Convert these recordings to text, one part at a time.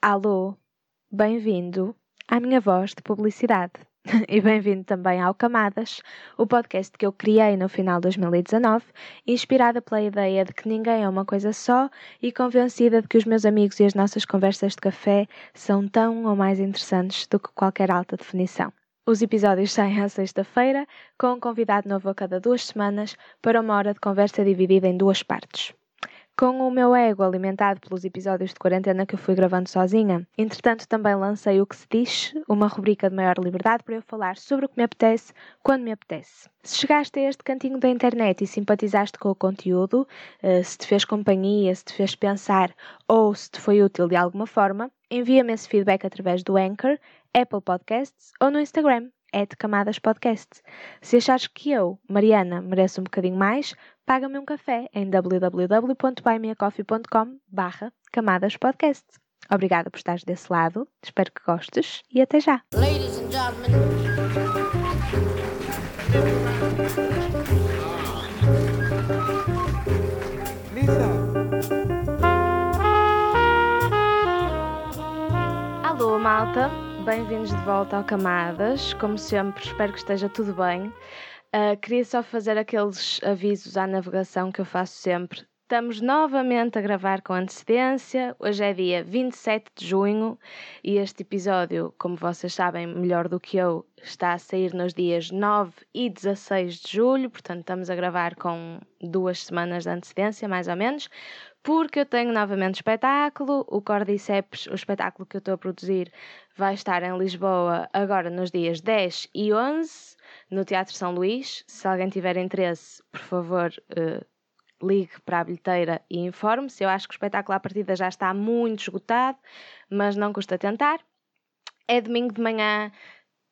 Alô, bem-vindo à minha voz de publicidade. e bem-vindo também ao Camadas, o podcast que eu criei no final de 2019, inspirada pela ideia de que ninguém é uma coisa só e convencida de que os meus amigos e as nossas conversas de café são tão ou mais interessantes do que qualquer alta definição. Os episódios saem à sexta-feira, com um convidado novo a cada duas semanas, para uma hora de conversa dividida em duas partes. Com o meu ego alimentado pelos episódios de quarentena que eu fui gravando sozinha, entretanto também lancei o que se diz, uma rubrica de maior liberdade para eu falar sobre o que me apetece, quando me apetece. Se chegaste a este cantinho da internet e simpatizaste com o conteúdo, eh, se te fez companhia, se te fez pensar ou se te foi útil de alguma forma, envia-me esse feedback através do Anchor, Apple Podcasts ou no Instagram, é de Camadas Podcast. Se achares que eu, Mariana, mereço um bocadinho mais, paga-me um café em www.buymeacoffee.com barra Camadas Podcast. Obrigada por estares desse lado, espero que gostes e até já! Ladies and gentlemen. Alô, malta! Bem-vindos de volta ao Camadas. Como sempre, espero que esteja tudo bem. Uh, queria só fazer aqueles avisos à navegação que eu faço sempre. Estamos novamente a gravar com antecedência. Hoje é dia 27 de junho e este episódio, como vocês sabem melhor do que eu, está a sair nos dias 9 e 16 de julho. Portanto, estamos a gravar com duas semanas de antecedência, mais ou menos, porque eu tenho novamente espetáculo. O Cordyceps, o espetáculo que eu estou a produzir, vai estar em Lisboa agora nos dias 10 e 11 no Teatro São Luís. Se alguém tiver interesse, por favor, uh, ligue para a bilheteira e informe-se. Eu acho que o espetáculo à partida já está muito esgotado, mas não custa tentar. É domingo de manhã,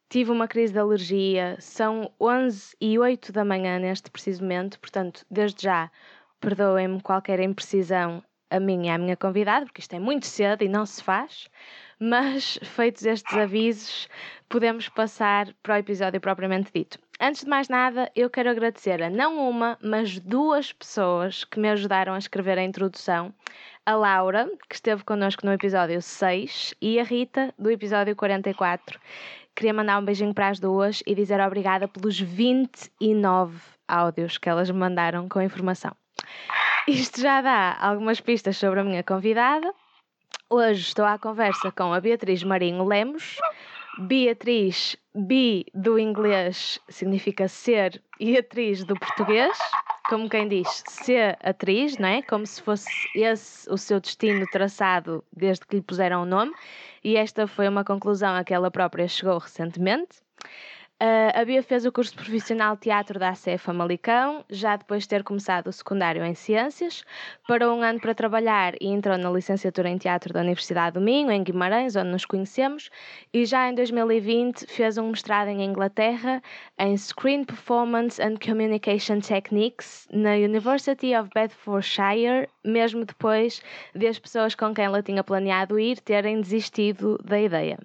tive uma crise de alergia, são 11 e 8 da manhã neste preciso momento, portanto, desde já, perdoem-me qualquer imprecisão a mim e à minha convidada, porque isto é muito cedo e não se faz. Mas, feitos estes avisos, podemos passar para o episódio propriamente dito. Antes de mais nada, eu quero agradecer a não uma, mas duas pessoas que me ajudaram a escrever a introdução. A Laura, que esteve connosco no episódio 6, e a Rita, do episódio 44. Queria mandar um beijinho para as duas e dizer obrigada pelos 29 áudios que elas me mandaram com informação. Isto já dá algumas pistas sobre a minha convidada. Hoje estou à conversa com a Beatriz Marinho Lemos. Beatriz, bi do inglês significa ser e atriz do português, como quem diz, ser atriz, não é? Como se fosse esse o seu destino traçado desde que lhe puseram o nome, e esta foi uma conclusão a que ela própria chegou recentemente. Uh, a Bia fez o curso profissional de teatro da ACE Famalicão, já depois de ter começado o secundário em Ciências, parou um ano para trabalhar e entrou na licenciatura em Teatro da Universidade do Minho, em Guimarães, onde nos conhecemos, e já em 2020 fez um mestrado em Inglaterra em Screen Performance and Communication Techniques na University of Bedfordshire, mesmo depois de as pessoas com quem ela tinha planeado ir terem desistido da ideia.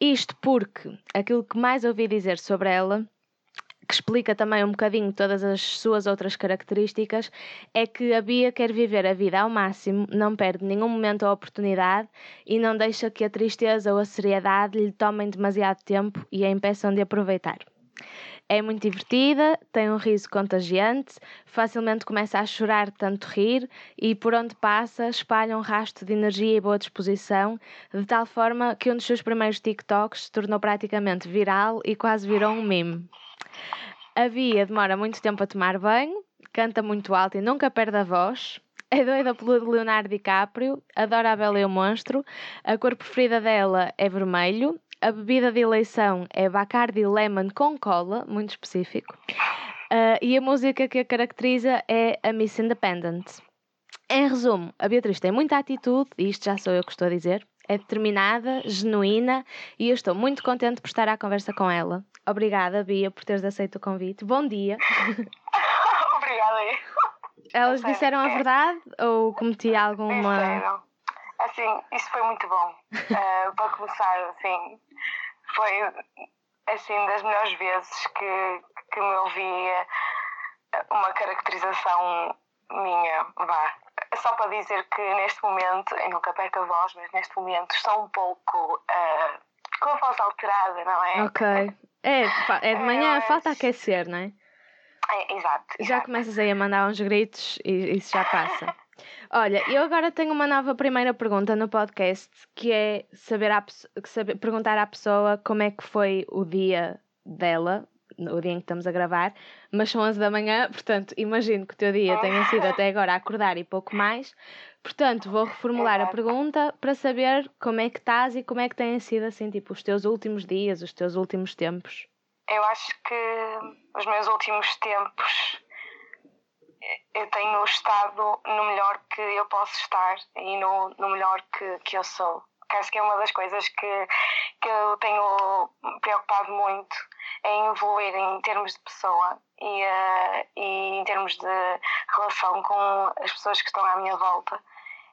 Isto porque aquilo que mais ouvi dizer sobre ela que explica também um bocadinho todas as suas outras características, é que a Bia quer viver a vida ao máximo, não perde nenhum momento a oportunidade e não deixa que a tristeza ou a seriedade lhe tomem demasiado tempo e a impeçam de aproveitar. É muito divertida, tem um riso contagiante, facilmente começa a chorar tanto rir e por onde passa espalha um rastro de energia e boa disposição, de tal forma que um dos seus primeiros TikToks se tornou praticamente viral e quase virou um meme. A Bia demora muito tempo a tomar banho, canta muito alto e nunca perde a voz, é doida pelo Leonardo DiCaprio, adora a Bela e o Monstro, a cor preferida dela é vermelho a bebida de eleição é Bacardi Lemon com cola, muito específico. Uh, e a música que a caracteriza é a Miss Independent. Em resumo, a Beatriz tem muita atitude, e isto já sou eu que estou a dizer, é determinada, genuína e eu estou muito contente por estar à conversa com ela. Obrigada, Bia, por teres aceito o convite. Bom dia. Obrigada. Elas disseram a verdade ou cometi alguma. Disseram. Assim, isso foi muito bom. Uh, para começar, assim, foi assim das melhores vezes que, que me ouvi uma caracterização minha, vá, só para dizer que neste momento, eu nunca perco a voz, mas neste momento estou um pouco uh, com a voz alterada, não é? Ok. É, é de manhã, é, falta aquecer, não é? É, exato, exato. Já começas aí a mandar uns gritos e isso já passa. Olha, eu agora tenho uma nova primeira pergunta no podcast que é saber, a, saber perguntar à pessoa como é que foi o dia dela, o dia em que estamos a gravar, mas são 11 da manhã, portanto, imagino que o teu dia tenha sido até agora acordar e pouco mais. Portanto, vou reformular a pergunta para saber como é que estás e como é que têm sido assim, tipo, os teus últimos dias, os teus últimos tempos. Eu acho que os meus últimos tempos eu tenho estado no melhor que eu posso estar e no, no melhor que, que eu sou. Que acho que é uma das coisas que, que eu tenho preocupado muito em evoluir em termos de pessoa e, uh, e em termos de relação com as pessoas que estão à minha volta.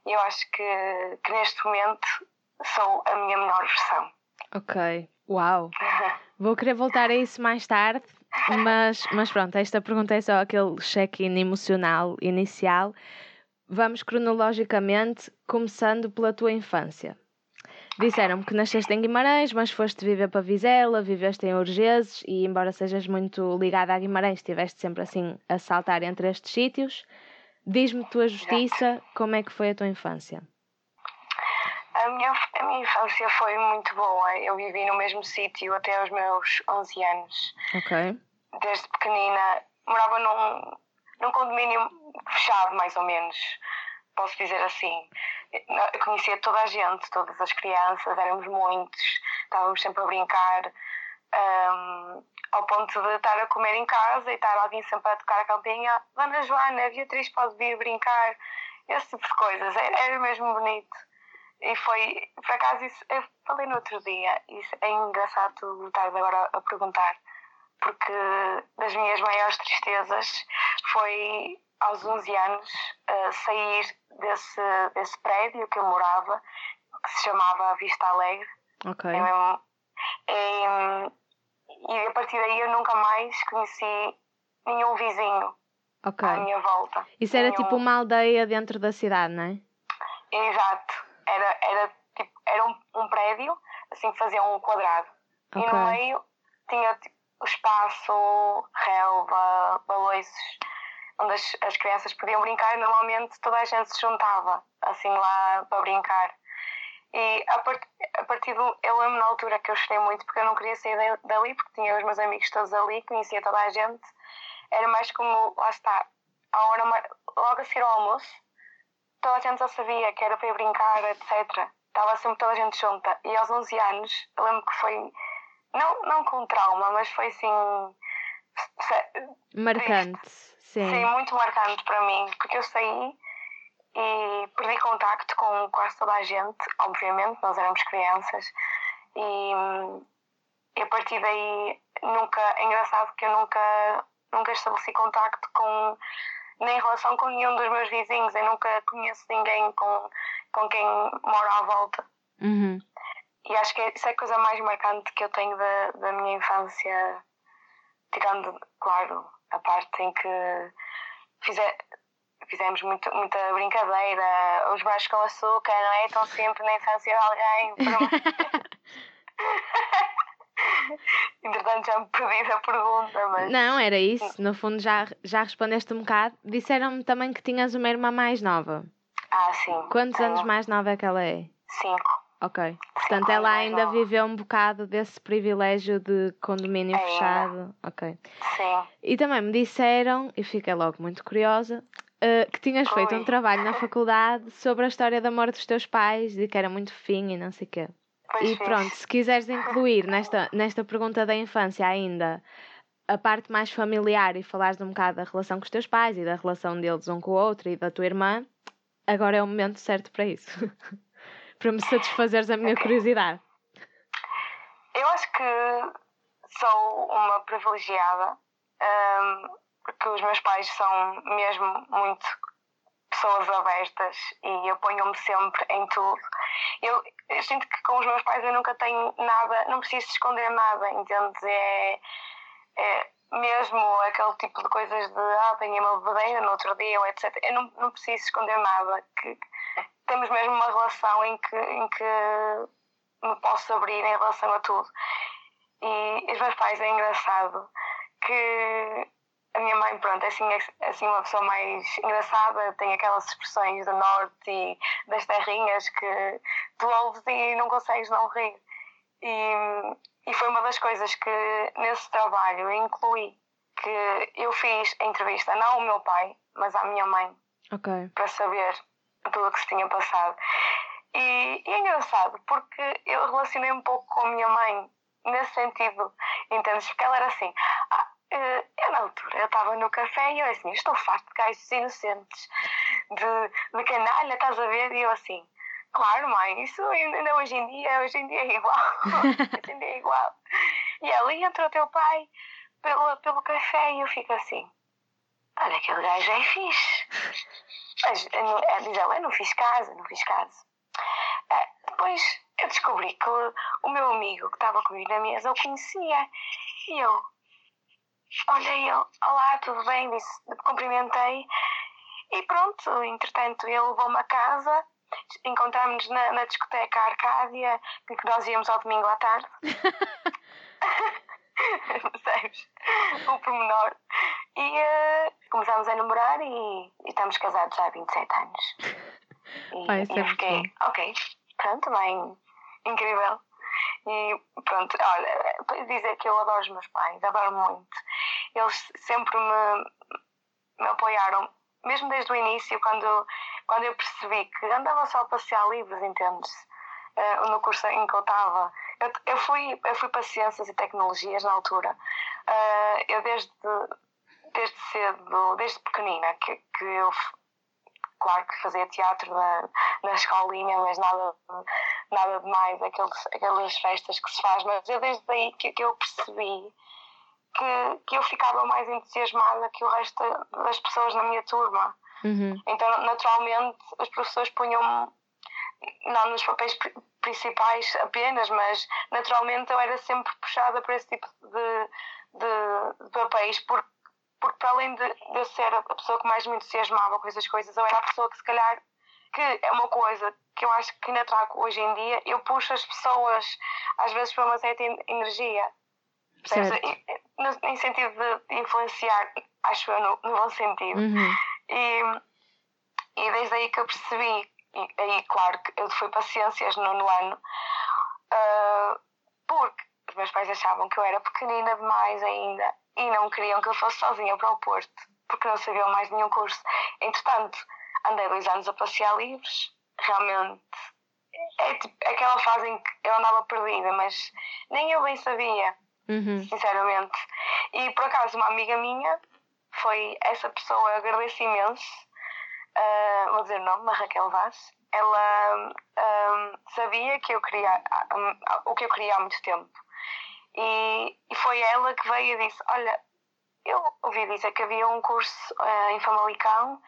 Eu acho que, que neste momento sou a minha melhor versão. Ok, uau! Vou querer voltar a isso mais tarde, mas, mas pronto, esta pergunta é só aquele check-in emocional inicial. Vamos cronologicamente, começando pela tua infância. Disseram-me que nasceste em Guimarães, mas foste viver para Vizela, viveste em Urgeses e, embora sejas muito ligada a Guimarães, estiveste sempre assim a saltar entre estes sítios. Diz-me tua justiça, como é que foi a tua infância? A minha, a minha infância foi muito boa. Eu vivi no mesmo sítio até aos meus 11 anos. Ok. Desde pequenina, morava num, num condomínio fechado, mais ou menos, posso dizer assim. Eu conhecia toda a gente, todas as crianças, éramos muitos, estávamos sempre a brincar. Um, ao ponto de estar a comer em casa e estar alguém sempre a tocar a campainha Dona Joana, a Beatriz pode vir brincar esse tipo de coisas, era, era mesmo bonito e foi, por acaso, isso, eu falei no outro dia, isso é engraçado estar agora a perguntar, porque das minhas maiores tristezas foi aos 11 anos uh, sair desse, desse prédio que eu morava, que se chamava Vista Alegre. Ok. É é, e a partir daí eu nunca mais conheci nenhum vizinho okay. à minha volta. Isso era nenhum... tipo uma aldeia dentro da cidade, não é? Exato era, era, tipo, era um, um prédio, assim que fazia um quadrado. Okay. E no meio tinha tipo, espaço, relva, baloiços, onde as, as crianças podiam brincar e normalmente toda a gente se juntava assim lá para brincar. E a, part, a partir do. Eu lembro na altura que eu chorei muito porque eu não queria sair dali, porque tinha os meus amigos todos ali, conhecia toda a gente. Era mais como, lá está, a hora, logo a seguir ao almoço, toda a gente já sabia que era para ir brincar, etc. Estava sempre toda a gente junta. E aos 11 anos, eu lembro que foi, não, não com trauma, mas foi assim. Marcante, sim. Sim, muito marcante para mim, porque eu saí e perdi contacto com quase toda a gente, obviamente, nós éramos crianças. E, e a partir daí, nunca. É engraçado que eu nunca, nunca estabeleci contacto com nem relação com nenhum dos meus vizinhos. Eu nunca conheço ninguém com, com quem mora à volta. Uhum. E acho que isso é a coisa mais marcante que eu tenho da, da minha infância, tirando, claro, a parte em que fizer, fizemos muito, muita brincadeira, os baixos com açúcar, não é? Estão sempre na infância de alguém. Entretanto, já me perdi a pergunta, mas. Não, era isso. No fundo, já, já respondeste um bocado. Disseram-me também que tinhas uma irmã mais nova. Ah, sim. Quantos anos mais nova é que ela é? Cinco. Ok. Portanto, ela ainda nova. viveu um bocado desse privilégio de condomínio ainda. fechado. Ok. Sim. E também me disseram, e fiquei logo muito curiosa, uh, que tinhas Oi. feito um trabalho na faculdade sobre a história da morte dos teus pais e que era muito fim e não sei o quê. Pois e pronto, se quiseres incluir nesta, nesta pergunta da infância ainda a parte mais familiar e falares um bocado da relação com os teus pais e da relação deles um com o outro e da tua irmã, agora é o momento certo para isso. para me satisfazeres a minha curiosidade. Eu acho que sou uma privilegiada um, porque os meus pais são mesmo muito pessoas abertas e apoiam-me sempre em tudo. Eu, eu, sinto que com os meus pais eu nunca tenho nada, não preciso esconder nada, entendes? É, é, mesmo aquele tipo de coisas de ah, apanhei uma bebedeira no outro dia, etc. Eu não, não preciso esconder nada. Que, temos mesmo uma relação em que, em que me posso abrir em relação a tudo. E os meus pais é engraçado que a minha mãe, pronto, é assim, é assim uma pessoa mais engraçada, tem aquelas expressões do norte e das terrinhas que tu ouves e não consegues não rir. E, e foi uma das coisas que nesse trabalho incluí, que eu fiz a entrevista não ao meu pai, mas à minha mãe, okay. para saber tudo o que se tinha passado. E, e é engraçado porque eu relacionei um pouco com a minha mãe nesse sentido, entendes? Porque ela era assim, ah, eh, eu na altura eu estava no café e eu assim, estou farto de gajos inocentes, de, de canalha, estás a ver? E eu assim, claro mãe, isso ainda hoje em dia, hoje em dia é igual, hoje em dia é igual. E ali entrou teu pai pelo, pelo café e eu fico assim, olha, aquele gajo é fixe. Mas eh, diz ela, eu não fiz caso, não fiz caso. Eh, depois eu descobri que o, o meu amigo que estava comigo na mesa eu conhecia. E eu, olhei ele, olá, tudo bem? Disse, cumprimentei. E pronto, entretanto, ele levou-me a casa. Encontramos-nos na, na discoteca Arcádia, que nós íamos ao domingo à tarde. Percebes? O pormenor. E uh, começámos a namorar e, e, estamos casados há 27 anos. E, Vai, e eu fiquei, ok, pronto, bem, incrível. E pronto, olha, dizer que eu adoro os meus pais, adoro muito. Eles sempre me, me apoiaram, mesmo desde o início, quando, quando eu percebi que andava só a passear livros, entendes? Uh, no curso em que eu estava. Eu, eu, fui, eu fui para Ciências e Tecnologias na altura. Uh, eu desde, desde cedo, desde pequenina, que, que eu claro que fazia teatro na, na escolinha, mas nada, nada demais, aqueles, aquelas festas que se faz, mas eu desde aí que, que eu percebi que, que eu ficava mais entusiasmada que o resto das pessoas na minha turma. Uhum. Então, naturalmente, os professores punham não nos papéis principais apenas, mas naturalmente eu era sempre puxada por esse tipo de, de, de papéis, porque porque para além de, de eu ser a pessoa que mais me entusiasmava com essas coisas, eu era a pessoa que se calhar que é uma coisa que eu acho que ainda trago hoje em dia, eu puxo as pessoas às vezes para uma certa energia. No, em sentido de influenciar, acho eu, no, no bom sentido. Uhum. E, e desde aí que eu percebi, e aí, claro, que eu fui para Ciências no, no ano, uh, porque os meus pais achavam que eu era pequenina demais ainda e não queriam que eu fosse sozinha para o Porto, porque não sabiam mais nenhum curso. Entretanto, andei dois anos a passear livres, realmente. É tipo aquela fase em que eu andava perdida, mas nem eu bem sabia, uhum. sinceramente. E por acaso, uma amiga minha foi essa pessoa, eu agradeço imenso, uh, vou dizer o nome, a Raquel Vaz. Ela um, ah, sabia que eu queria, um, o que eu queria há muito tempo e, e foi ela que veio e disse: Olha, eu ouvi dizer que havia um curso uh, em Famalicão,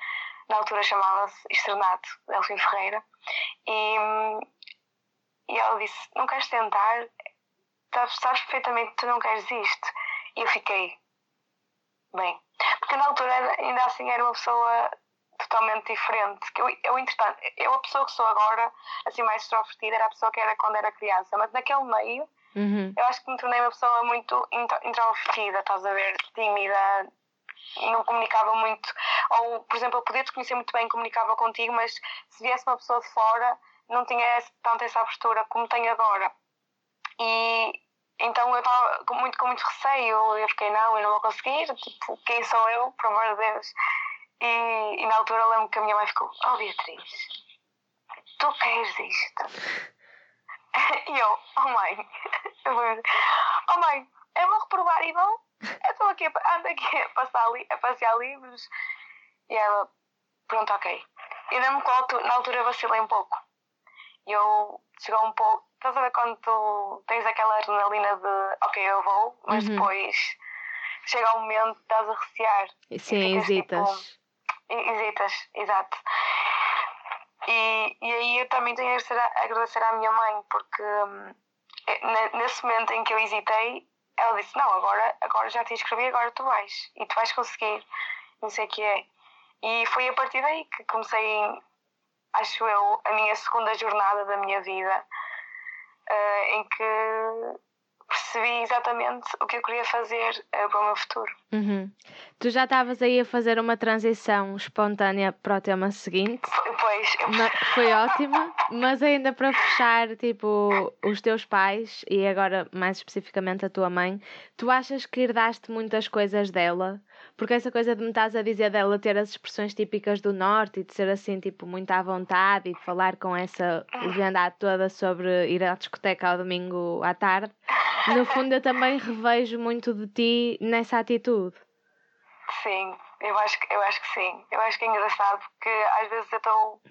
na altura chamava-se Externato Delfim Ferreira, e, e ela disse: Não queres tentar? Sabes, sabes perfeitamente que tu não queres isto. E eu fiquei: Bem, porque na altura ainda assim era uma pessoa totalmente diferente. Eu, eu, entretanto, eu a pessoa que sou agora, assim mais extrovertida, era a pessoa que era quando era criança, mas naquele meio Uhum. Eu acho que me tornei uma pessoa muito introvertida, estás a ver? Tímida, não comunicava muito. Ou, por exemplo, eu podia te conhecer muito bem, comunicava contigo, mas se viesse uma pessoa de fora, não tinha tanto essa abertura como tenho agora. E então eu estava com muito, com muito receio, eu fiquei, não, eu não vou conseguir, tipo, quem sou eu, por amor de Deus? E, e na altura lembro que a minha mãe ficou, oh Beatriz, tu queres isto? E eu, oh mãe, oh mãe, eu vou reprovar e vou. Eu aqui, ando aqui a, passar li, a passear livros. E ela, pronto, ok. E lembro que na altura vacilei um pouco. E eu chegou um pouco. Estás a ver quando tu tens aquela adrenalina de ok, eu vou, mas uhum. depois chega um momento, estás a recear. Sim, hesitas. Tipo, hesitas, exato. E, e aí eu também tenho a agradecer, à minha mãe, porque hum, é, nesse momento em que eu hesitei, ela disse, não, agora, agora já te inscrevi, agora tu vais. E tu vais conseguir. Não sei o que é. E foi a partir daí que comecei, acho eu, a minha segunda jornada da minha vida, uh, em que percebi exatamente o que eu queria fazer uh, para o meu futuro. Uhum. Tu já estavas aí a fazer uma transição espontânea para o tema seguinte. Pois. Foi ótima, mas ainda para fechar, tipo, os teus pais e agora mais especificamente a tua mãe, tu achas que herdaste muitas coisas dela? Porque essa coisa de me estás a dizer dela ter as expressões típicas do Norte e de ser assim, tipo, muito à vontade e de falar com essa leviandade toda sobre ir à discoteca ao domingo à tarde, no fundo eu também revejo muito de ti nessa atitude. Sim, eu acho, eu acho que sim. Eu acho que é engraçado porque às vezes eu estou.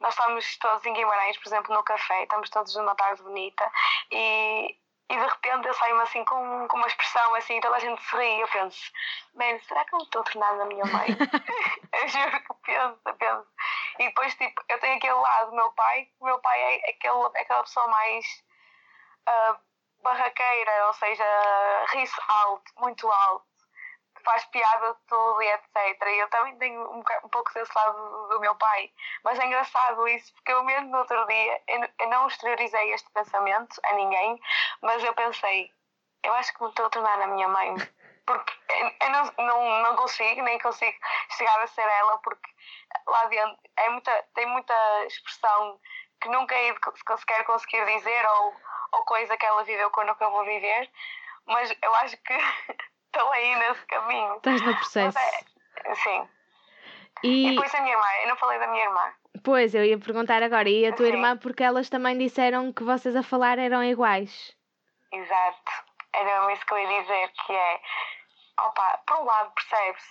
Nós estamos todos em Guimarães, por exemplo, no café, estamos todos numa tarde bonita e, e de repente eu saio-me assim com, com uma expressão assim, toda a gente se ri e eu penso, bem, será que eu me estou a tornar na minha mãe? eu juro que penso, eu penso. E depois, tipo, eu tenho aquele lado do meu pai, o meu pai é, aquele, é aquela pessoa mais uh, barraqueira, ou seja, ri-se alto, muito alto faz piada de tudo e etc. E eu também tenho um, um pouco desse lado do, meu pai. Mas é engraçado isso, porque eu mesmo no outro dia, eu, eu não exteriorizei este pensamento a ninguém, mas eu pensei, eu acho que me estou a tornar a minha mãe. Porque eu não, não, não consigo, nem consigo chegar a ser ela, porque lá dentro é muita, tem muita expressão que nunca hei de sequer conseguir dizer ou, ou coisa que ela viveu quando eu vou viver. Mas eu acho que estou aí nesse caminho. Estás no processo. É, sim. E... e depois a minha irmã, eu não falei da minha irmã. Pois, eu ia perguntar agora, e a tua sim. irmã, porque elas também disseram que vocês a falar eram iguais. Exato, era isso que eu ia dizer, que é, opa, por um lado percebe-se,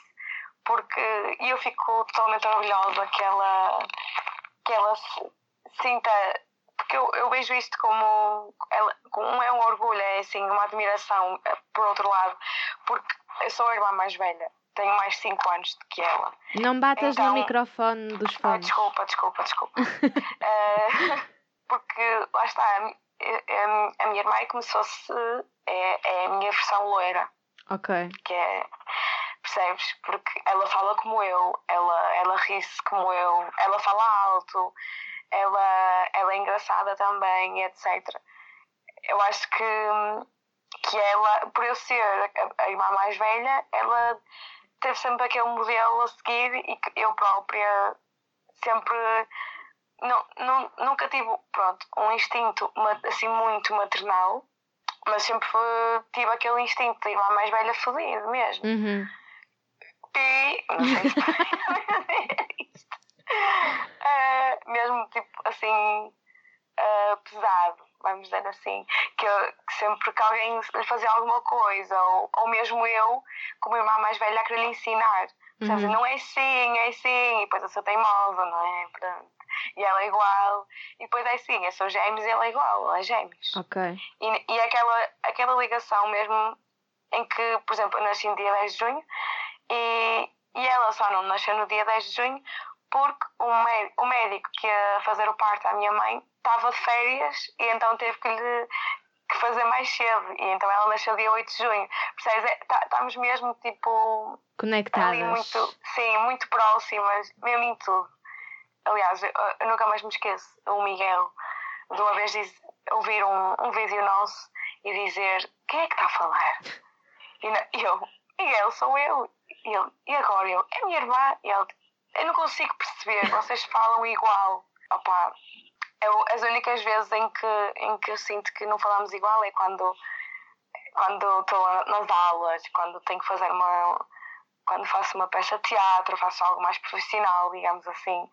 porque eu fico totalmente orgulhosa que ela, que ela sinta porque eu, eu vejo isto como, como é um orgulho, é assim, uma admiração, eh, por outro lado, porque eu sou a irmã mais velha, tenho mais 5 anos do que ela. Não batas então, no microfone dos fones. Ah, desculpa, desculpa, desculpa. uh, porque lá está, a, a, a minha irmã é como se fosse é, é a minha versão loira. Ok. Que é, percebes? Porque ela fala como eu, ela, ela ri-se como eu, ela fala alto, ela, ela é engraçada também, etc. Eu acho que, que ela, por eu ser a, a irmã mais velha, ela teve sempre aquele modelo a seguir e que eu própria sempre não, não, nunca tive pronto, um instinto assim muito maternal, mas sempre tive aquele instinto de irmã mais velha feliz mesmo. Uhum. E não sei se uh, mesmo tipo assim uh, pesado, vamos dizer assim, que, eu, que, sempre que alguém lhe fazia alguma coisa, ou, ou mesmo eu, como irmã mais velha, a querer lhe ensinar. Uhum. Dizer, não é assim, é assim, e depois eu sou teimosa, não é? Pronto. E ela é igual, e depois é assim, eu sou gêmeos e ela é igual, ela é gêmeos. Ok. E, e aquela, aquela ligação mesmo em que, por exemplo, eu nasci no dia 10 de junho e, e ela só não nasceu no dia 10 de junho porque o, médico, o médico que ia fazer o parto à minha mãe estava de férias e então teve que lhe que fazer mais cedo. E então ela nasceu dia 8 de junho. Percebes? É, tá, estamos mesmo tipo. Conectadas. Muito, sim, muito próximas, mesmo em tudo. Aliás, eu, eu nunca mais me esqueço. O Miguel, de uma vez, diz, ouvir um, um vídeo nosso e dizer: Quem é que está a falar? E eu, Miguel, sou eu. E ele, e agora eu? É minha irmã. E ele, eu não consigo perceber, vocês falam igual. Opa, eu, as únicas vezes em que, em que eu sinto que não falamos igual é quando quando estou nas aulas, quando tenho que fazer uma. quando faço uma peça de teatro, faço algo mais profissional, digamos assim.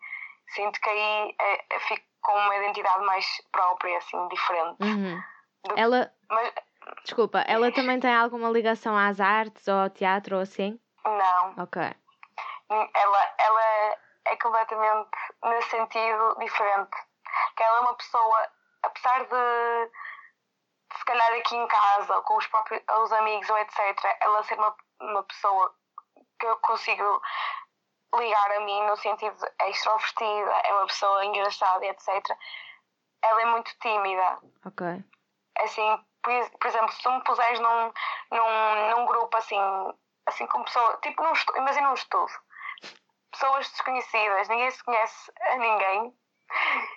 Sinto que aí é, fico com uma identidade mais própria, assim, diferente. Uhum. Do, ela. Mas, Desculpa, ela também tem alguma ligação às artes ou ao teatro ou assim? Não. Ok ela, ela é completamente nesse sentido diferente. Que ela é uma pessoa, apesar de, de se calhar aqui em casa, com os próprios os amigos ou etc., ela ser uma, uma pessoa que eu consigo ligar a mim no sentido de é extrovertida, é uma pessoa engraçada, etc. Ela é muito tímida. Ok. assim, por, por exemplo, se tu me puseres num, num, num grupo assim, assim com pessoas, tipo, num, imagina um estudo, pessoas desconhecidas, ninguém se conhece a ninguém,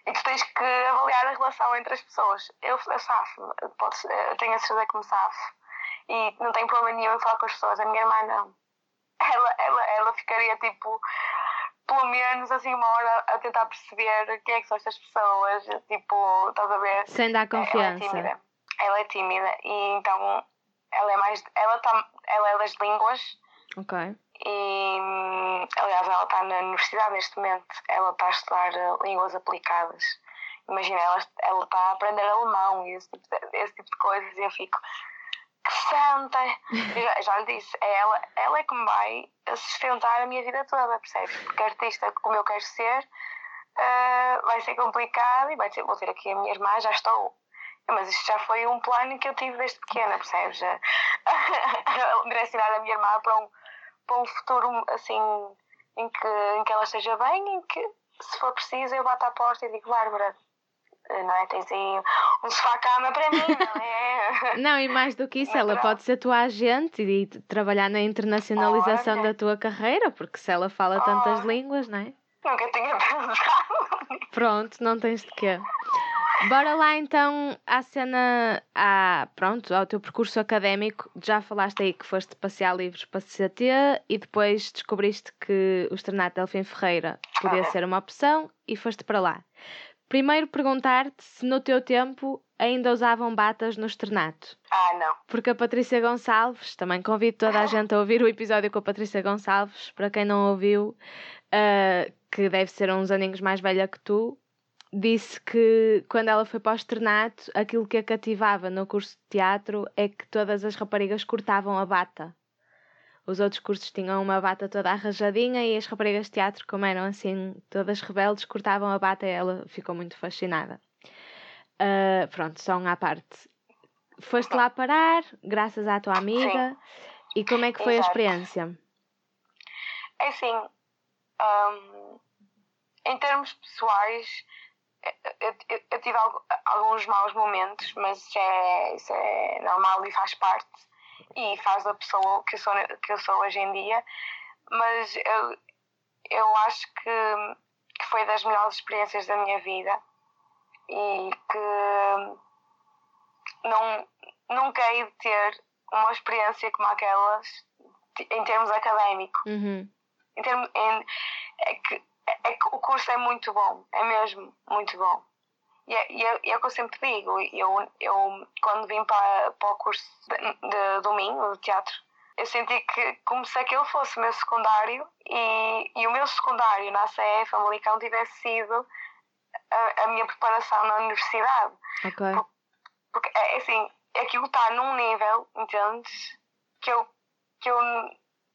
e tu tens que avaliar a relação entre as pessoas. Eu, eu safo, eu tenho a certeza que me safo. E não tenho problema nenhum em falar com as pessoas. A minha irmã não. Ela, ela, ela ficaria tipo, pelo menos assim, uma hora a tentar perceber quem é que são estas pessoas. Tipo, estás a ver? Sem dar confiança. Ela é tímida. Ela é tímida e então ela é mais. Ela, tá, ela é das línguas. Ok. E, aliás, ela está na universidade neste momento. Ela está a estudar eh, línguas aplicadas. Imagina, ela, ela está a aprender alemão e esse tipo de, esse tipo de coisas. E eu fico, que santa! Já, já lhe disse, é ela, ela é que me vai sustentar a minha vida toda, percebes? Porque artista como eu quero ser, uh, vai ser complicado e vai ter, vou ter aqui a minha irmã, já estou. Mas isto já foi um plano que eu tive desde pequena, percebes? Direcionar a minha irmã para um para um futuro assim em que, em que ela esteja bem, em que se for preciso eu bato à porta e digo, Bárbara, não é? Tens aí um sofá-cama para mim, não é? não, e mais do que isso, ela pode ser tua agente e trabalhar na internacionalização da tua carreira, porque se ela fala tantas línguas, não é? Nunca tinha pensado. Pronto, não tens de quê. Bora lá então à cena, à, pronto, ao teu percurso académico. Já falaste aí que foste passear livros para CT e depois descobriste que o Externato Delfim Ferreira podia ser uma opção e foste para lá. Primeiro perguntar-te se no teu tempo ainda usavam batas no externato. Ah, não. Porque a Patrícia Gonçalves, também convido toda a gente a ouvir o episódio com a Patrícia Gonçalves, para quem não ouviu, uh, que deve ser uns aninhos mais velha que tu, disse que quando ela foi para o externato, aquilo que a cativava no curso de teatro é que todas as raparigas cortavam a bata. Os outros cursos tinham uma bata toda arranjadinha e as raparigas de teatro, como eram assim todas rebeldes, cortavam a bata e ela ficou muito fascinada. Uh, pronto, só um à parte. Foste lá parar, graças à tua amiga. Sim. E como é que foi Exato. a experiência? É assim, um, em termos pessoais, eu, eu, eu tive alguns maus momentos, mas isso é, isso é normal e faz parte e faz a pessoa que eu sou, que eu sou hoje em dia. Mas eu, eu acho que, que foi das melhores experiências da minha vida e que não, nunca hei de ter uma experiência como aquelas em termos académicos. Uhum. Em termos, em, é que é que o curso é muito bom, é mesmo muito bom. E é, e é, é o que eu sempre digo, eu, eu quando vim para, para o curso de, de domingo, de teatro, eu senti que como se aquele fosse o meu secundário e, e o meu secundário na CE Famalicão tivesse sido a, a minha preparação na universidade. Ok. Porque, porque é assim, aquilo está num nível, entendes? Que eu, que eu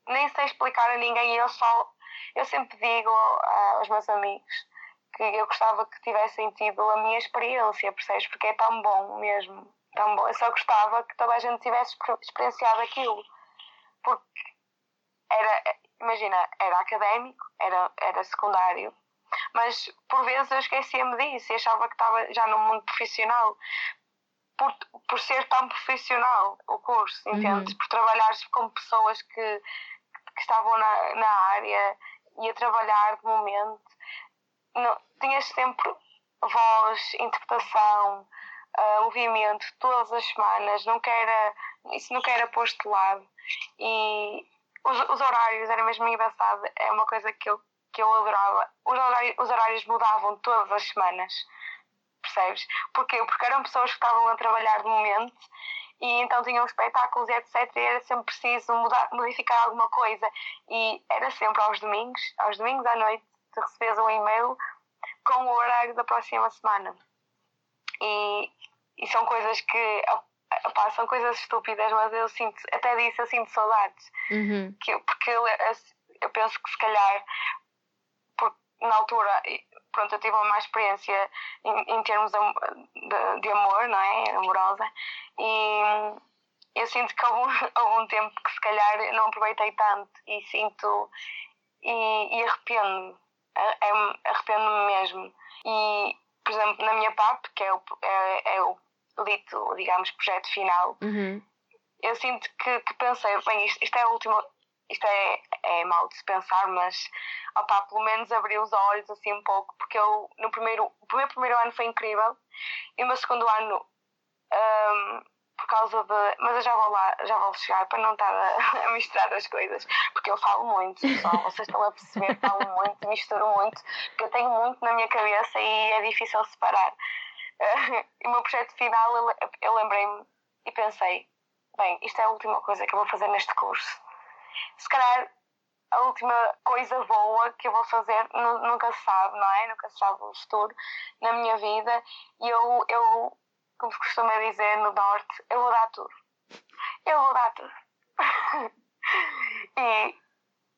nem sei explicar a ninguém e eu só eu sempre digo aos meus amigos que eu gostava que tivessem tido a minha experiência, percebes? Porque é tão bom mesmo, tão bom. Eu só gostava que toda a gente tivesse experienciado aquilo. Porque era, imagina, era académico, era, era secundário, mas por vezes eu esquecia-me disso e achava que estava já no mundo profissional. Por, por ser tão profissional o curso, entendes? Uhum. Por trabalhares com pessoas que, que estavam na, na área e a trabalhar de momento, não, tinhas sempre voz, interpretação, uh, movimento todas as semanas, nunca era, isso nunca era posto de lado. E os, os horários era mesmo engraçado, é uma coisa que eu, que eu adorava. Os horários, os horários mudavam todas as semanas, percebes? Porquê? Porque eram pessoas que estavam a trabalhar de momento e então tinham espetáculos e etc. E era sempre preciso mudar, modificar alguma coisa. E era sempre aos domingos, aos domingos à noite, tu recebes um e-mail com o horário da próxima semana. E, e são coisas que opá, são coisas estúpidas, mas eu sinto, até disso eu sinto saudades. Uhum. Que, porque eu, eu penso que se calhar na altura, pronto, eu tive uma má experiência em, em termos de, de, de, amor, não é? Amorosa. E eu sinto que houve, houve um tempo que se calhar não aproveitei tanto e sinto. e, e arrependo-me. Arrependo-me mesmo. E, por exemplo, na minha PAP, que é o, é, é o, o o dito, digamos, projeto final, Uhum. eu sinto que, que pensei, bem, isto, isto é a última, isto é, é mal de se pensar, mas opá, pelo menos abri os olhos assim um pouco, porque eu no primeiro, o meu primeiro ano foi incrível e o meu segundo ano, hum, por causa de. Mas eu já vou lá, já vou chegar para não estar a, a misturar as coisas, porque eu falo muito, pessoal, vocês estão a perceber, falo muito, misturo muito, porque eu tenho muito na minha cabeça e é difícil separar. e o meu projeto final, eu, eu lembrei-me e pensei, bem, isto é a última coisa que eu vou fazer neste curso. Se calhar a última coisa boa que eu vou fazer, nu- nunca se sabe, não é? Nunca se sabe o futuro na minha vida. E eu, eu, como se costuma dizer no Norte, eu vou dar tudo. Eu vou dar tudo. e,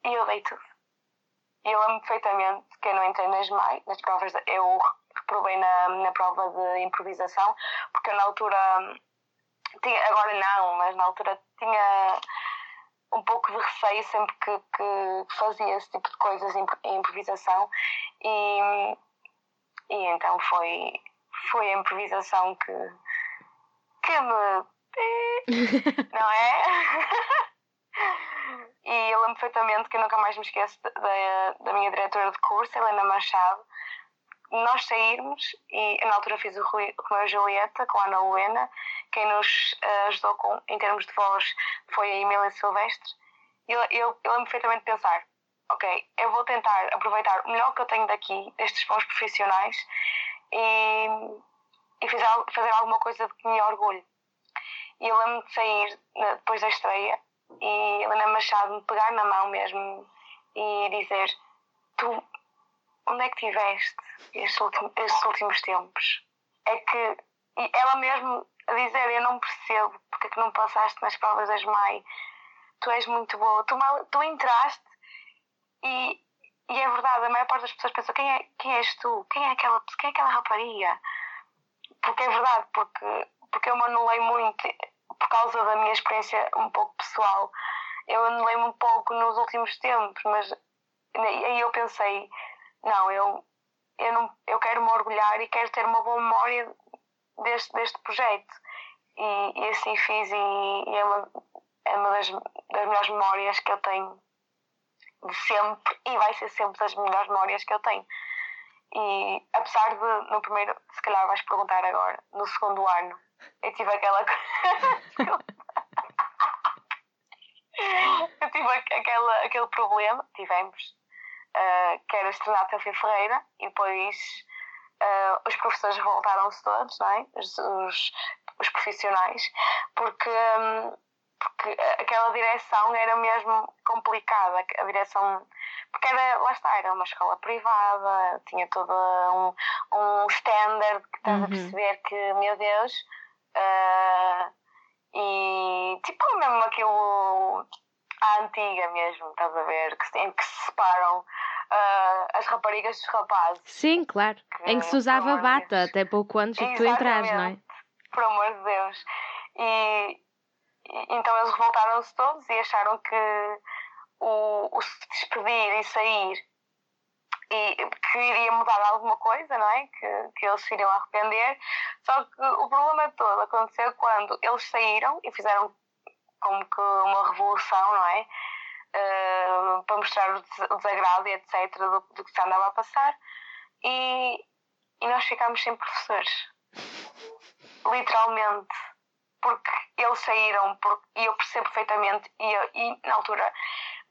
e eu dei tudo. E eu lembro perfeitamente que eu não entrei nas MAI, nas provas, de, eu reprovei na, na prova de improvisação, porque eu na altura, tinha, agora não, mas na altura tinha um pouco de receio sempre que, que fazia esse tipo de coisas em, em improvisação e, e então foi, foi a improvisação que, que me. Não é? e eu lembro perfeitamente que eu nunca mais me esqueço da, da minha diretora de curso, Helena Machado. Nós sairmos e na altura fiz o Rui- Romeu e Julieta com a Ana Luena. Quem nos eh, ajudou com, em termos de voz foi a Emília Silvestre. E eu, eu, eu lembro perfeitamente de pensar: ok, eu vou tentar aproveitar o melhor que eu tenho daqui, destes bons profissionais, e, e al- fazer alguma coisa de que me orgulho. E eu lembro de sair depois da estreia e Helena Machado me pegar na mão mesmo e dizer: Tu, onde é que estiveste estes últimos, estes últimos tempos? É que, ela mesmo a dizer: Eu não percebo porque é que não passaste nas provas das MAI. Tu és muito boa. Tu, mal, tu entraste e, e é verdade, a maior parte das pessoas pensa: quem, é, quem és tu? Quem é aquela, quem é aquela rapariga? Porque é verdade, porque, porque eu me anulei muito por causa da minha experiência um pouco pessoal. Eu anulei-me um pouco nos últimos tempos, mas aí eu pensei: não, eu, eu, não, eu quero me orgulhar e quero ter uma boa memória deste, deste projeto. E, e assim fiz, e, e é uma, é uma das, das melhores memórias que eu tenho de sempre, e vai ser sempre das melhores memórias que eu tenho. E apesar de, no primeiro, se calhar vais perguntar agora, no segundo ano, eu tive aquela. eu tive aquela, aquele problema, tivemos, uh, que era estrenar Teofil Ferreira, e depois uh, os professores voltaram-se todos, não é? Os, os, os profissionais, porque. Um, porque aquela direção era mesmo complicada, a direção porque era, lá está, era uma escola privada, tinha todo um, um standard que estás Uhum. a perceber que, meu Deus, ah, e tipo mesmo aquilo à antiga mesmo, estás a ver, que, em que se separam ah, as raparigas dos rapazes, Sim, claro. Em que se usava bata Deus. até pouco antes de tu entrares, não é? Por amor de Deus. E, e- então eles revoltaram-se todos e acharam que o, o se despedir e sair e que iria mudar alguma coisa, não é? Que, que eles se iriam arrepender. Só que o problema todo aconteceu quando eles saíram e fizeram como que uma revolução, não é? Para mostrar o des- o desagrado e etc. do, do que se andava a passar. E, e nós ficámos sem professores. Literalmente. Porque eles saíram e eu percebo perfeitamente. E, eu- e na altura,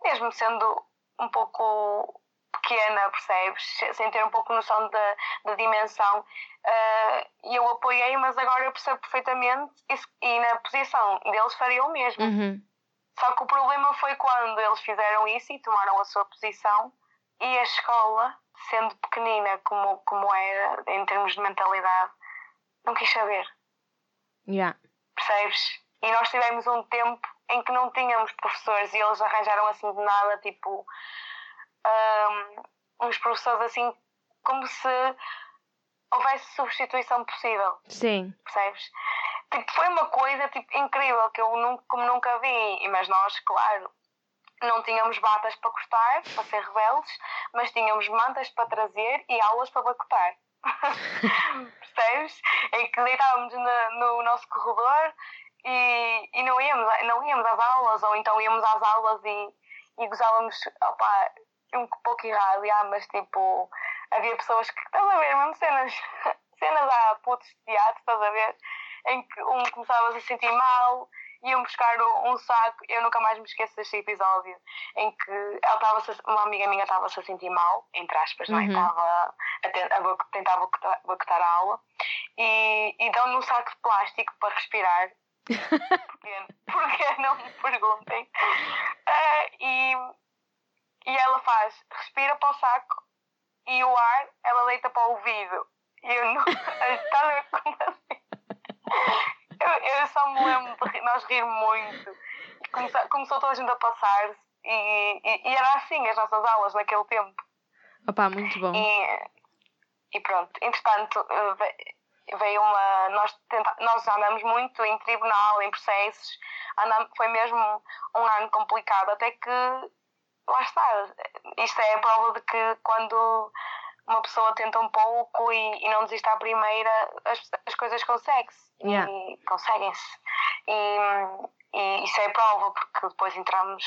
mesmo sendo um pouco pequena, percebes? Se- Sem ter um pouco noção da, da dimensão, eh, e eu apoiei, mas agora eu percebo perfeitamente e, e na posição deles faria o mesmo. Uhum. Só que o problema foi quando eles fizeram isso e tomaram a sua posição e a escola, sendo pequenina como, como era em termos de mentalidade, não quis saber, Yeah. percebes? E nós tivemos um tempo em que não tínhamos professores e eles arranjaram assim de nada, tipo, hum, uns professores assim, como se houvesse substituição possível Sim. percebes? Tipo, foi uma coisa tipo, incrível que eu nunca, como nunca vi, mas nós, claro, não tínhamos batas para cortar, para ser rebeldes, mas tínhamos mantas para trazer e aulas para boicotar. Percebes? Em que deitávamos no, no nosso corredor e, e não, íamos, não íamos às aulas, ou então íamos às aulas e, e gozávamos, opa, um pouco errado, mas tipo, havia pessoas que, estás a ver, mesmo cenas, cenas a putos de teatro, estás a ver, em que um começava -se a sentir mal, iam buscar um saco, eu nunca mais me esqueço deste episódio, em que ela estava uma amiga minha estava-se a sentir mal, entre aspas, uhum. não é? Uhum. Estava a, a, tentar boicotar a aula, e, e dão-lhe um saco de plástico para respirar, porque, porque não me perguntem. Uh, e, e ela faz, respira para o saco e o ar ela deita para o ouvido. E eu não. Está a ver como assim? Eu, eu só me lembro de nós rir muito. Começou, começou toda a gente a passar-se e, e, e, era assim as nossas aulas naquele tempo. Opa, muito bom. E, e pronto, entretanto, veio uma. Nós, tenta, nós andamos muito em tribunal, em processos, andamos, foi mesmo um ano complicado, até que lá está. Isto é a prova de que quando uma pessoa tenta um pouco e, e não desiste à primeira, as, as coisas conseguem-se. Yeah. E conseguem-se. E, e isso é prova, porque depois entramos,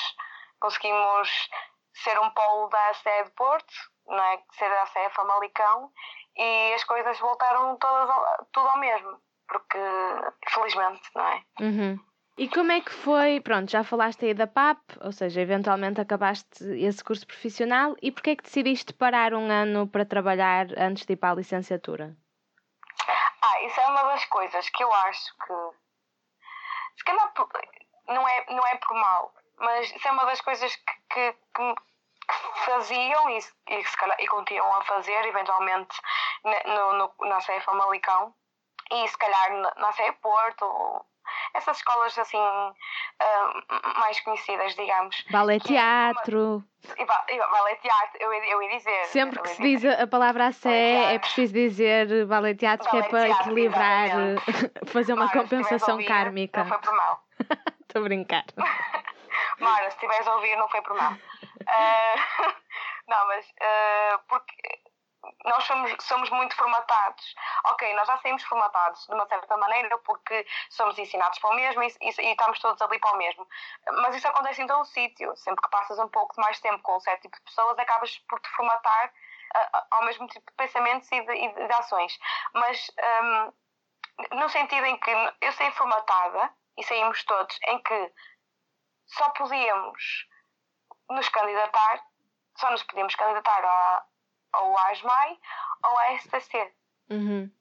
conseguimos ser um polo da ACE de Porto, não é? ser a ACE Famalicão, e as coisas voltaram todas ao, tudo ao mesmo, porque felizmente, não é? Uhum. E como é que foi? Pronto, já falaste aí da PAP, ou seja, eventualmente acabaste esse curso profissional, e porquê é que decidiste parar um ano para trabalhar antes de ir para a licenciatura? Ah, isso é uma das coisas que eu acho que. Se calhar não é, não é por mal, mas isso é uma das coisas que, que, que faziam e, e, calhar, e continuam a fazer, eventualmente, no, no, na CE Famalicão e se calhar na, CE Porto essas escolas assim uh, mais conhecidas, digamos. Balé teatro. E, balé teatro, eu, eu ia dizer. Sempre que se diz a palavra a sé, é preciso dizer balé teatro, que é para teatro, equilibrar, fazer uma Mara, compensação ouvir, kármica. Não foi por mal. Estou a brincar. Mara, se estiveres a ouvir, não foi por mal. Uh, não, mas uh, porque nós somos, somos muito formatados. Ok, nós já saímos formatados de uma certa maneira porque somos ensinados para o mesmo e, e, e estamos todos ali para o mesmo. Mas isso acontece em todo o sítio. Sempre que passas um pouco de mais tempo com um certo tipo de pessoas, acabas por te formatar uh, ao mesmo tipo de pensamentos e de, e de ações. Mas um, no sentido em que eu saí formatada e saímos todos, em que só podíamos nos candidatar, só nos podíamos candidatar a ou a ASMAI ou a STC. Uhum.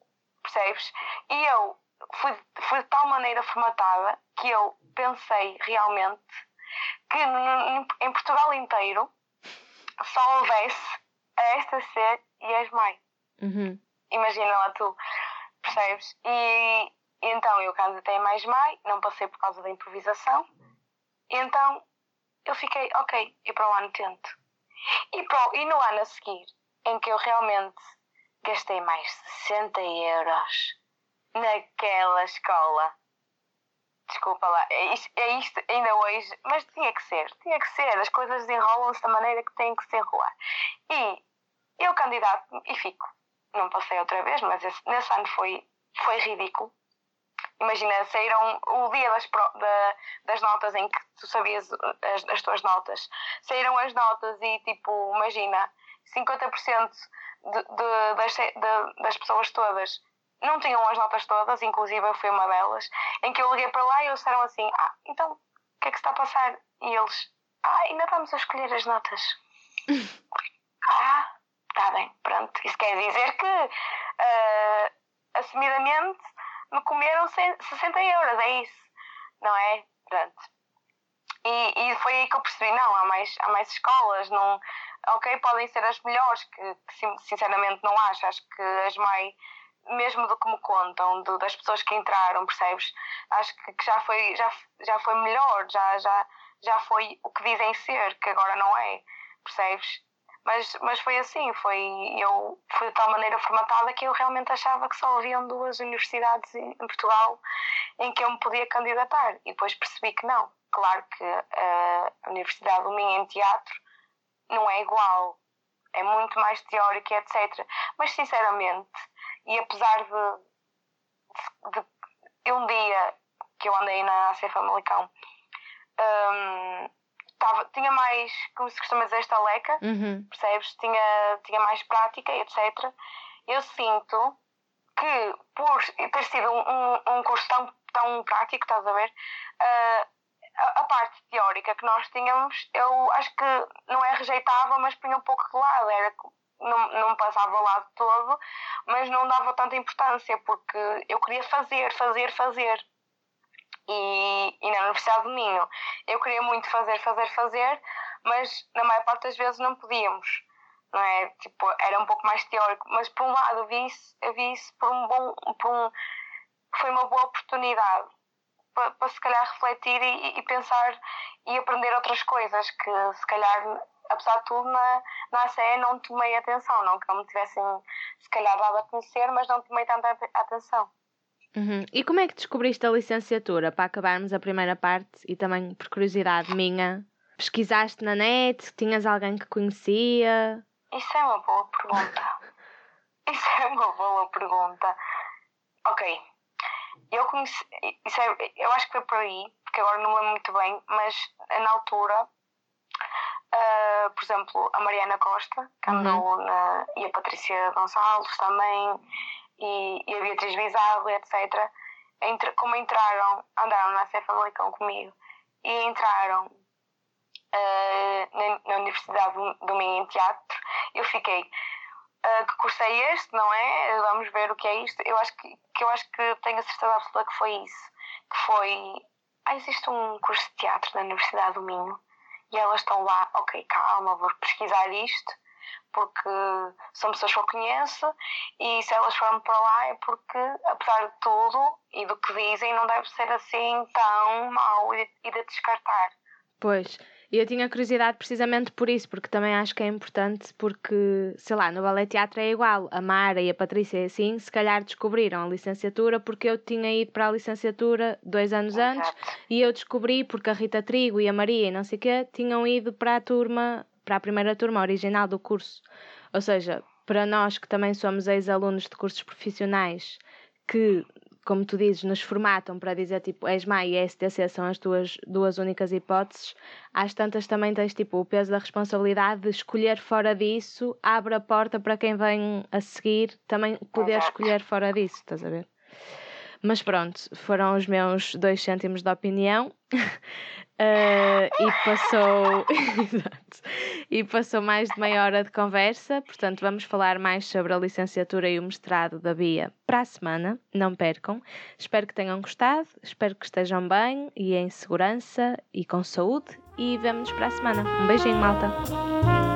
Percebes? E eu fui, fui de tal maneira formatada que eu pensei realmente que em Portugal inteiro só houvesse a STC e a ASMAI. Uhum. Imagina lá tu, percebes? E, e então eu candidatei mais MAI, não passei por causa da improvisação. E então eu fiquei, ok, e para o ano tento. E, para, e no ano a seguir em que eu realmente gastei mais de 60 euros naquela escola. Desculpa lá, é isto, é isto, ainda hoje, mas tinha que ser, tinha que ser. As coisas desenrolam-se da maneira que têm que se enrolar. E eu candidato e fico. Não passei outra vez, mas esse, nesse ano foi, foi ridículo. Imagina, saíram o dia das, da, das notas em que tu sabias as, as tuas notas. Saíram as notas e, tipo, imagina, 50% de, de, das, de, das pessoas todas não tinham as notas todas, inclusive eu fui uma delas, em que eu liguei para lá e eles disseram assim: Ah, então o que é que está a passar? E eles: Ah, ainda estamos a escolher as notas. ah, está bem, pronto. Isso quer dizer que, uh, assumidamente, me comeram 60 euros, é isso, não é? Pronto. E, e foi aí que eu percebi: não, há mais, há mais escolas, não ok, podem ser as melhores, que, que sinceramente não acho. Acho que as mais, mesmo do que me contam, do, das pessoas que entraram, percebes? Acho que, que, já, foi, já, já foi melhor, já, já, já foi o que dizem ser, que agora não é, percebes? Mas, mas foi assim, foi, eu fui de tal maneira formatada que eu realmente achava que só haviam duas universidades em, em Portugal em que eu me podia candidatar. E depois percebi que não. Claro que a Universidade do Minho em Teatro não é igual. é muito mais teórico e etc. Mas sinceramente, e apesar de, de, de um dia que eu andei na AC Famalicão, um, tava, tinha mais, como se costuma dizer, esta leca, uhum. percebes? Tinha, tinha mais prática etc. Eu sinto que, por ter sido um, um, um curso tão, tão prático, estás a ver? Uh, a, parte teórica que nós tínhamos, eu acho que não é rejeitava, mas punha um pouco de lado. Era, não, não passava ao lado todo, mas não dava tanta importância, porque eu queria fazer, fazer, fazer. E, e na Universidade do Minho eu queria muito fazer, fazer, fazer, mas na maior parte das vezes não podíamos. Não é? Tipo, era um pouco mais teórico, mas por um lado eu vi isso, eu vi isso por um bom. Por um, foi uma boa oportunidade para, para se calhar refletir e, e, pensar e aprender outras coisas que se calhar apesar de tudo na, na ACE não tomei atenção, não que não me tivessem se calhar dado a conhecer, mas não tomei tanta atenção. Uhum. E como é que descobriste a licenciatura para acabarmos a primeira parte e também por curiosidade minha? Pesquisaste na net? Tinhas alguém que conhecia? Isso é uma boa pergunta. Isso é uma boa pergunta. Ok. Eu. Isso é, eu acho que foi por aí, porque agora não me lembro muito bem, mas na altura, uh, por exemplo, a Mariana Costa, que andou uhum. na. e a Patrícia Gonçalves também e, e a Beatriz Bizarro, etc., entre, como entraram, andaram na Cefamalicão comigo e entraram uh, na, na, Universidade do, do Minho em Teatro, eu fiquei. Uh, que curso é este, não é? Vamos ver o que é isto. Eu acho que, que eu acho que tenho a certeza absoluta que foi isso. Que foi. Ah, existe um curso de teatro na Universidade do Minho e elas estão lá, ok, calma, vou pesquisar isto porque são pessoas que eu conheço e se elas foram para lá é porque, apesar de tudo e do que dizem, não deve ser assim tão mau e de descartar. Pois, e eu tinha curiosidade precisamente por isso, porque também acho que é importante, porque, sei lá, no ballet teatro é igual. A Mara e a Patrícia, assim, se calhar descobriram a licenciatura porque eu tinha ido para a licenciatura dois anos Exato. antes e eu descobri porque a Rita Trigo e a Maria e não sei o quê tinham ido para a turma para a primeira turma original do curso. Ou seja, para nós que também somos ex-alunos de cursos profissionais, que, como tu dizes, nos formatam para dizer tipo ESMA e STC são as tuas duas únicas hipóteses, às tantas também tens tipo o peso da responsabilidade de escolher fora disso, abre a porta para quem vem a seguir também poder escolher fora disso, estás a ver? Mas pronto, foram os meus dois cêntimos de opinião. Uh, e passou e passou mais de meia hora de conversa, portanto vamos falar mais sobre a licenciatura e o mestrado da Bia para a semana, não percam. Espero que tenham gostado, espero que estejam bem e em segurança e com saúde e vemo-nos para a semana. Um beijinho, malta!